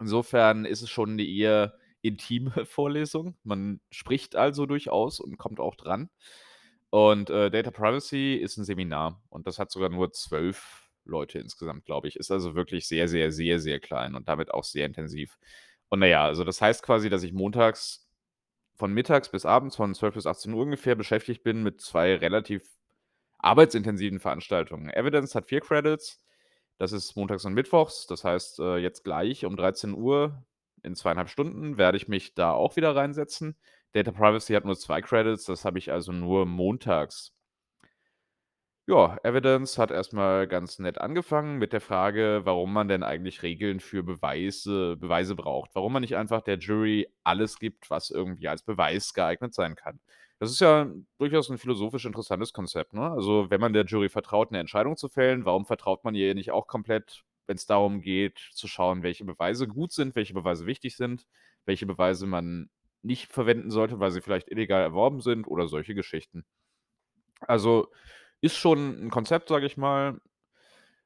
Insofern ist es schon 'ne eher intime Vorlesung. Man spricht also durchaus und kommt auch dran. Und, äh, Data Privacy ist 'n Seminar und das hat sogar nur 12 Leute insgesamt, glaube ich. Ist also wirklich sehr, sehr, sehr, sehr klein und damit auch sehr intensiv. Und na ja, also, das heißt quasi, dass ich montags von mittags bis abends, von 12 bis 18:00 ungefähr beschäftigt bin mit 2 relativ arbeitsintensiven Veranstaltungen. Evidence hat 4 Credits. Das ist montags und mittwochs. Das heißt, äh, jetzt gleich um 13:00 in 2,5 Stunden werde ich mich da auch wieder reinsetzen. Data Privacy hat nur 2 Credits, das habe ich also nur montags. Ja, Evidence hat erst mal ganz nett angefangen mit der Frage, warum man denn eigentlich Regeln für Beweise Beweise braucht. Warum man nicht einfach der Jury alles gibt, was irgendwie als Beweis geeignet sein kann. Das ist ja durchaus 'n philosophisch interessantes Konzept, ne? Also, wenn man der Jury vertraut, 'ne Entscheidung zu fällen, warum vertraut man ihr nicht auch komplett, wenn's darum geht, zu schauen, welche Beweise gut sind, welche Beweise wichtig sind, welche Beweise man nicht verwenden sollte, weil sie vielleicht illegal erworben sind oder solche Geschichten. Also, ist schon 'n Konzept, sage ich mal.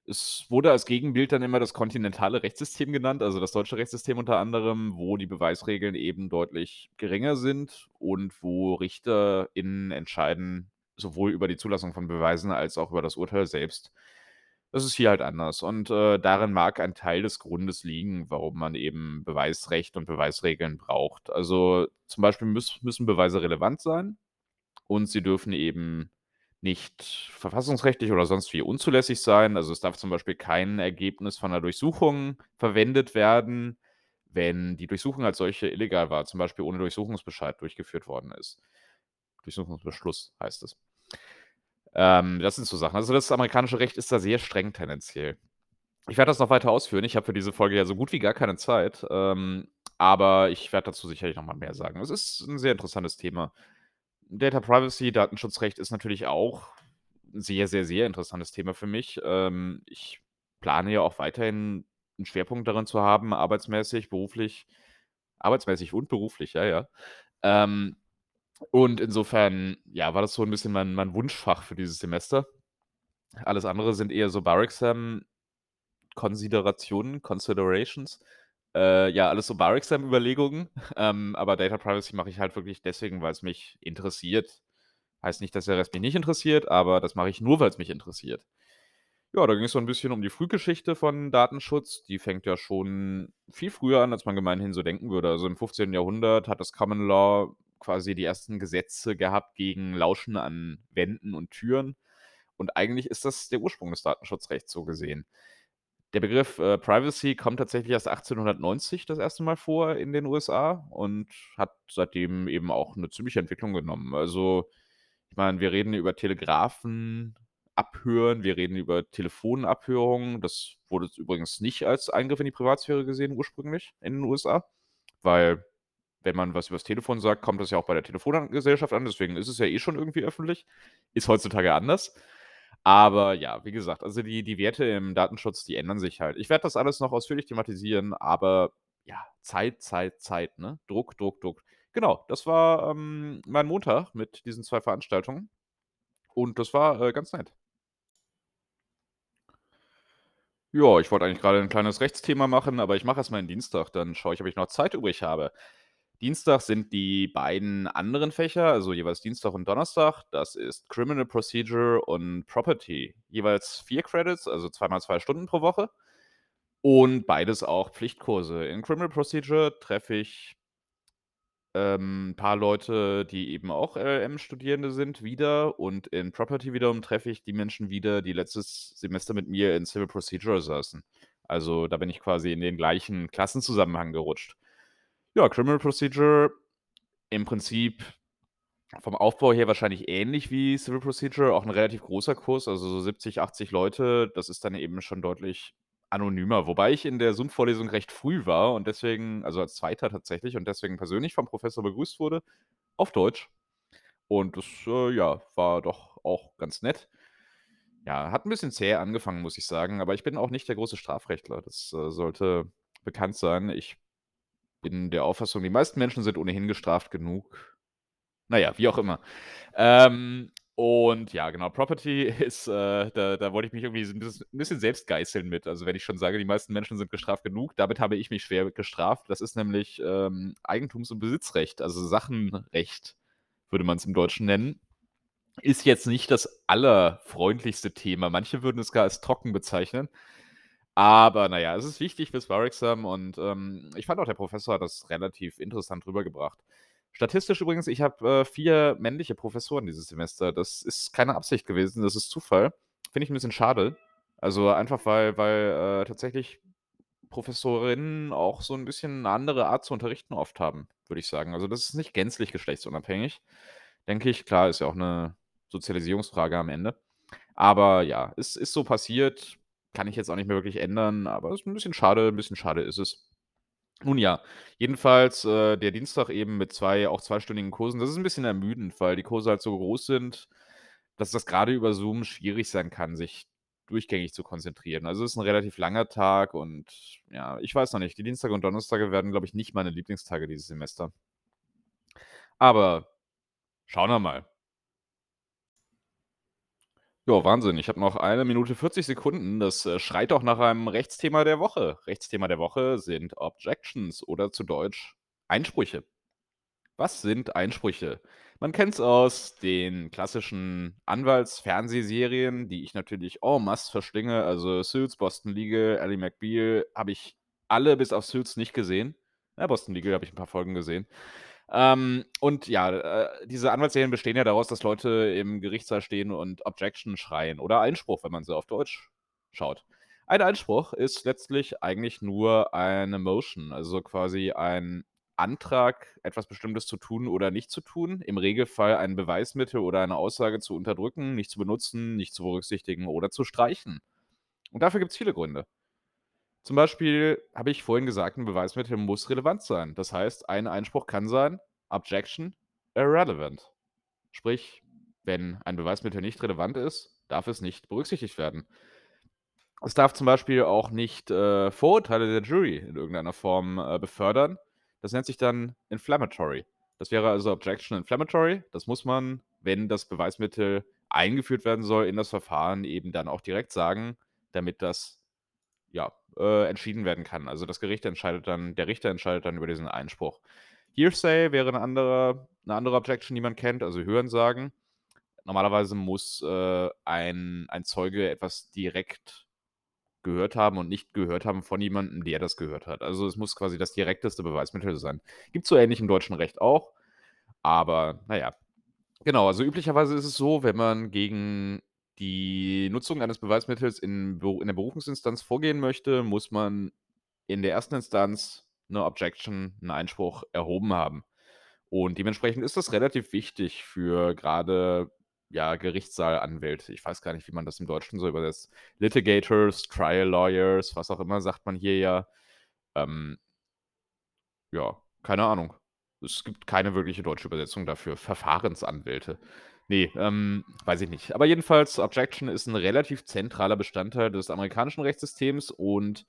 Es wurde als Gegenbild dann immer das kontinentale Rechtssystem genannt, also, das deutsche Rechtssystem unter anderem, wo die Beweisregeln eben deutlich geringer sind und wo RichterInnen entscheiden, sowohl über die Zulassung von Beweisen als auch über das Urteil selbst. Das ist hier halt anders und, äh, darin mag ein Teil des Grundes liegen, warum man eben Beweisrecht und Beweisregeln braucht. Also, zum Beispiel müss müssen Beweise relevant sein und sie dürfen eben nicht verfassungsrechtlich oder sonst wie unzulässig sein. Also, es darf zum Beispiel kein Ergebnis von 'ner Durchsuchung verwendet werden, wenn die Durchsuchung als solche illegal war, zum Beispiel ohne Durchsuchungsbescheid durchgeführt worden ist. Durchsuchungsbeschluss heißt es. Ähm, das sind so Sachen. Also, das amerikanische Recht ist da sehr streng tendenziell. Ich werde das noch weiter ausführen. Ich habe für diese Folge ja so gut wie gar keine Zeit, ähm, aber ich werde dazu sicherlich noch mal mehr sagen. Es ist 'n sehr interessantes Thema. Data Privacy, Datenschutzrecht ist natürlich auch 'n sehr, sehr, sehr interessantes Thema für mich. Ähm, ich plane ja auch weiterhin 'n Schwerpunkt darin zu haben, arbeitsmäßig, beruflich arbeitsmäßig und beruflich, ja, ja. Ähm, und insofern, ja, war das so 'n bisschen mein mein Wunschfach für dieses Semester. Alles andere sind eher so Bar-Exam Konsiderationen, Considerations. Äh, ja, alles so Bar-Exam-Überlegungen, ähm, aber Data Privacy mache ich halt wirklich deswegen, weil's mich interessiert. Heißt nicht, dass der Rest mich nicht interessiert, aber das mache ich nur, weil's mich interessiert. Ja, da ging's so 'n bisschen um die Frühgeschichte von Datenschutz. Die fängt ja schon viel früher an, als man gemeinhin so denken würde. Also, im 15. Jahrhundert hat das Common Law quasi die ersten Gesetze gehabt gegen Lauschen an Wänden und Türen. Und eigentlich ist das der Ursprung des Datenschutzrechts so gesehen. Der Begriff, äh, Privacy kommt tatsächlich erst 1890 das erste Mal vor in den USA und hat seitdem eben auch 'ne ziemliche Entwicklung genommen. Also, ich meine, wir reden über Telegrafenabhören, wir reden über Telefonabhörungen. Das wurde übrigens nicht als Eingriff in die Privatsphäre gesehen ursprünglich in den USA, weil wenn man was übers Telefon sagt, kommt das ja auch bei der Telefongesellschaft an, deswegen ist es ja eh schon irgendwie öffentlich. Ist heutzutage anders. Aber ja, wie gesagt, also die die Werte im Datenschutz, die ändern sich halt. Ich werde das alles noch ausführlich thematisieren, aber ja, Zeit, Zeit, Zeit, ne? Druck, Druck, Druck. Genau, das war, ähm, mein Montag mit diesen 2 Veranstaltungen und das war, äh, ganz nett. Ja, ich wollte eigentlich grade 'n kleines Rechtsthema machen, aber ich mache erst mal den Dienstag, dann schaue ich, ob ich noch Zeit übrig habe. Dienstag sind die beiden anderen Fächer, also jeweils Dienstag und Donnerstag. Das ist Criminal Procedure und Property. Jeweils 4 Credits, also zweimal 2 Stunden pro Woche und beides auch Pflichtkurse. In Criminal Procedure treffe ich ähm, 'n paar Leute, die eben auch LLM-Studierende sind, wieder und in Property wiederum treffe ich die Menschen wieder, die letztes Semester mit mir in Civil Procedure saßen. Also, da bin ich quasi in den gleichen Klassenzusammenhang gerutscht. Ja, Criminal Procedure im Prinzip vom Aufbau her wahrscheinlich ähnlich wie Civil Procedure, auch 'n relativ großer Kurs, also so 70, 80 Leute. Das ist dann eben schon deutlich anonymer, wobei ich in der Zoom-Vorlesung recht früh war und deswegen also als 2. tatsächlich und deswegen persönlich vom Professor begrüßt wurde auf Deutsch. Und das, äh, ja, war doch auch ganz nett. Ja, hat 'n bisschen zäh angefangen, muss ich sagen, aber ich bin auch nicht der große Strafrechtler. Das, äh, sollte bekannt sein. Ich bin der Auffassung, die meisten Menschen sind ohnehin gestraft genug. Na ja, wie auch immer. Ähm, und ja, genau, Property ist, äh da da wollte ich mich irgendwie so 'n bis 'n bisschen selbst geißeln mit. Also, wenn ich schon sage, die meisten Menschen sind gestraft genug, damit habe ich mich schwer gestraft. Das ist nämlich, ähm, Eigentums und Besitzrecht, also Sachenrecht, würde man's im Deutschen nennen. Ist jetzt nicht das allerfreundlichste Thema. Manche würden es gar als trocken bezeichnen. Aber na ja, es ist wichtig fürs Bar-Exam und, ähm, ich fand auch, der Professor hat das relativ interessant rübergebracht. Statistisch übrigens, ich habe, äh, 4 männliche Professoren dieses Semester. Das ist keine Absicht gewesen, das ist Zufall. Finde ich 'n bisschen schade. Also, einfach weil weil, äh, tatsächlich Professorinnen auch so 'n bisschen 'ne andere Art zu unterrichten oft haben, würde ich sagen. Also, das ist nicht gänzlich geschlechtsunabhängig, denke ich. Klar, ist ja auch 'ne Sozialisierungsfrage am Ende. Aber ja, es ist so passiert, kann ich jetzt auch nicht mehr wirklich ändern, aber ist 'n bisschen schade 'n bisschen schade ist es. Nun ja, jedenfalls, äh, der Dienstag eben mit 2 auch zweistündigen Kursen. Das ist 'n bisschen ermüdend, weil die Kurse halt so groß sind, dass das grade über Zoom schwierig sein kann, sich durchgängig zu konzentrieren. Also, ist 'n relativ langer Tag und ja, ich weiß noch nicht. Die Dienstage und Donnerstage werden, glaube ich, nicht meine Lieblingstage dieses Semester. Aber schauen wir mal. Ja, Wahnsinn. Ich habe noch 1 Minute 40 Sekunden. Das, äh, schreit doch nach einem Rechtsthema der Woche. Rechtsthema der Woche sind Objections oder zu Deutsch Einsprüche. Was sind Einsprüche? Man kennt's aus den klassischen Anwaltsfernsehserien, die ich natürlich en masse verschlinge. Also, Suits, Boston Legal, Ally McBeal habe ich alle bis auf Suits nicht gesehen. Ja, Boston Legal habe ich 'n paar Folgen gesehen. Ähm, und ja, äh, diese Anwaltsserien bestehen ja daraus, dass Leute im Gerichtssaal stehen und Objection schreien oder Einspruch, wenn man sie auf Deutsch schaut. Ein Einspruch ist letztlich eigentlich nur eine Motion, also quasi ein Antrag, etwas Bestimmtes zu tun oder nicht zu tun. Im Regelfall ein Beweismittel oder eine Aussage zu unterdrücken, nicht zu benutzen, nicht zu berücksichtigen oder zu streichen. Und dafür gibt's viele Gründe. Zum Beispiel habe ich vorhin gesagt, 'n Beweismittel muss relevant sein. Das heißt, ein Einspruch kann sein: Objection irrelevant. Sprich, wenn ein Beweismittel nicht relevant ist, darf es nicht berücksichtigt werden. Es darf zum Beispiel auch nicht, äh, Vorurteile der Jury in irgendeiner Form, äh, befördern. Das nennt sich dann inflammatory. Das wäre also Objection inflammatory. Das muss man, wenn das Beweismittel eingeführt werden soll in das Verfahren, eben dann auch direkt sagen, damit das ja, äh, entschieden werden kann. Also, das Gericht entscheidet dann der Richter entscheidet dann über diesen Einspruch. Hearsay wäre 'ne andere 'ne andere Objection, die man kennt, also Hörensagen. Normalerweise muss, äh, ein ein Zeuge etwas direkt gehört haben und nicht gehört haben von jemandem, der das gehört hat. Also, es muss quasi das direkteste Beweismittel sein. Gibt's so ähnlich im deutschen Recht auch, aber na ja. Genau, also üblicherweise ist es so, wenn man gegen die Nutzung eines Beweismittels in in der Berufungsinstanz vorgehen möchte, muss man in der ersten Instanz 'ne Objection 'n Einspruch erhoben haben. Und dementsprechend ist das relativ wichtig für grade, ja, Gerichtssaalanwälte. Ich weiß gar nicht, wie man das im Deutschen so übersetzt. Litigators, Trial Lawyers, was auch immer, sagt man hier ja. Ähm ja, keine Ahnung. Es gibt keine wirkliche deutsche Übersetzung dafür. Verfahrensanwälte. Ne, ähm, weiß ich nicht. Aber jedenfalls, Objection ist 'n relativ zentraler Bestandteil des amerikanischen Rechtssystems und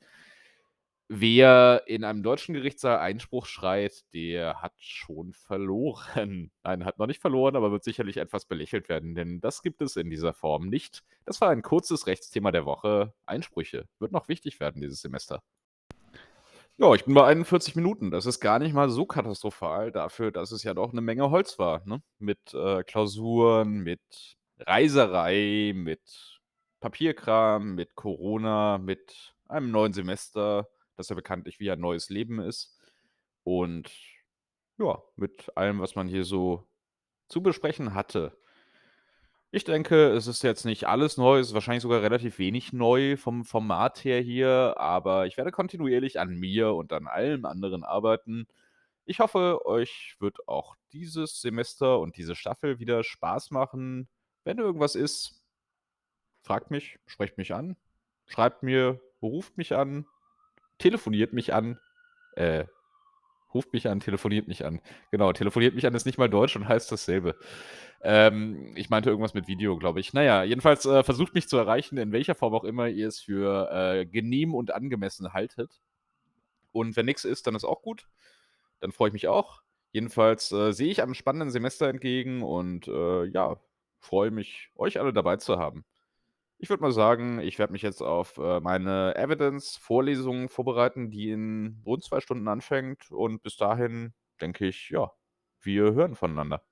wer in einem deutschen Gerichtssaal Einspruch schreit, der hat schon verloren. Nein, hat noch nicht verloren, aber wird sicherlich etwas belächelt werden, denn das gibt es in dieser Form nicht. Das war ein kurzes Rechtsthema der Woche. Einsprüche. Wird noch wichtig werden dieses Semester. Ja, ich bin bei 41 Minuten. Das ist gar nicht mal so katastrophal dafür, dass es ja doch 'ne Menge Holz war, ne? Mit, äh, Klausuren, mit Reiserei, mit Papierkram, mit Corona, mit einem neuen Semester, das ja bekanntlich wie ein neues Leben ist. Und ja, mit allem, was man hier so zu besprechen hatte. Ich denke, es ist jetzt nicht alles neu, es ist wahrscheinlich sogar relativ wenig neu vom Format her hier, aber ich werde kontinuierlich an mir und an allem anderen arbeiten. Ich hoffe, euch wird auch dieses Semester und diese Staffel wieder Spaß machen. Wenn irgendwas ist fragt mich, sprecht mich an, schreibt mir, ruft mich an, telefoniert mich an. Äh, ruft mich an, telefoniert mich an. Genau, telefoniert mich an ist nicht mal Deutsch und heißt dasselbe. Ähm, ich meinte irgendwas mit Video, glaube ich. Na ja, jedenfalls, äh, versucht mich zu erreichen, in welcher Form auch immer ihr es für, äh, genehm und angemessen haltet. Und wenn nix ist, dann ist auch gut. Dann freue ich mich auch. Jedenfalls, äh, sehe ich einem spannenden Semester entgegen und, äh, ja, freue mich, euch alle dabei zu haben. Ich würde mal sagen, ich werde mich jetzt auf, äh, meine Evidence-Vorlesung vorbereiten, die in rund 2 Stunden anfängt und bis dahin denke ich, ja, wir hören voneinander.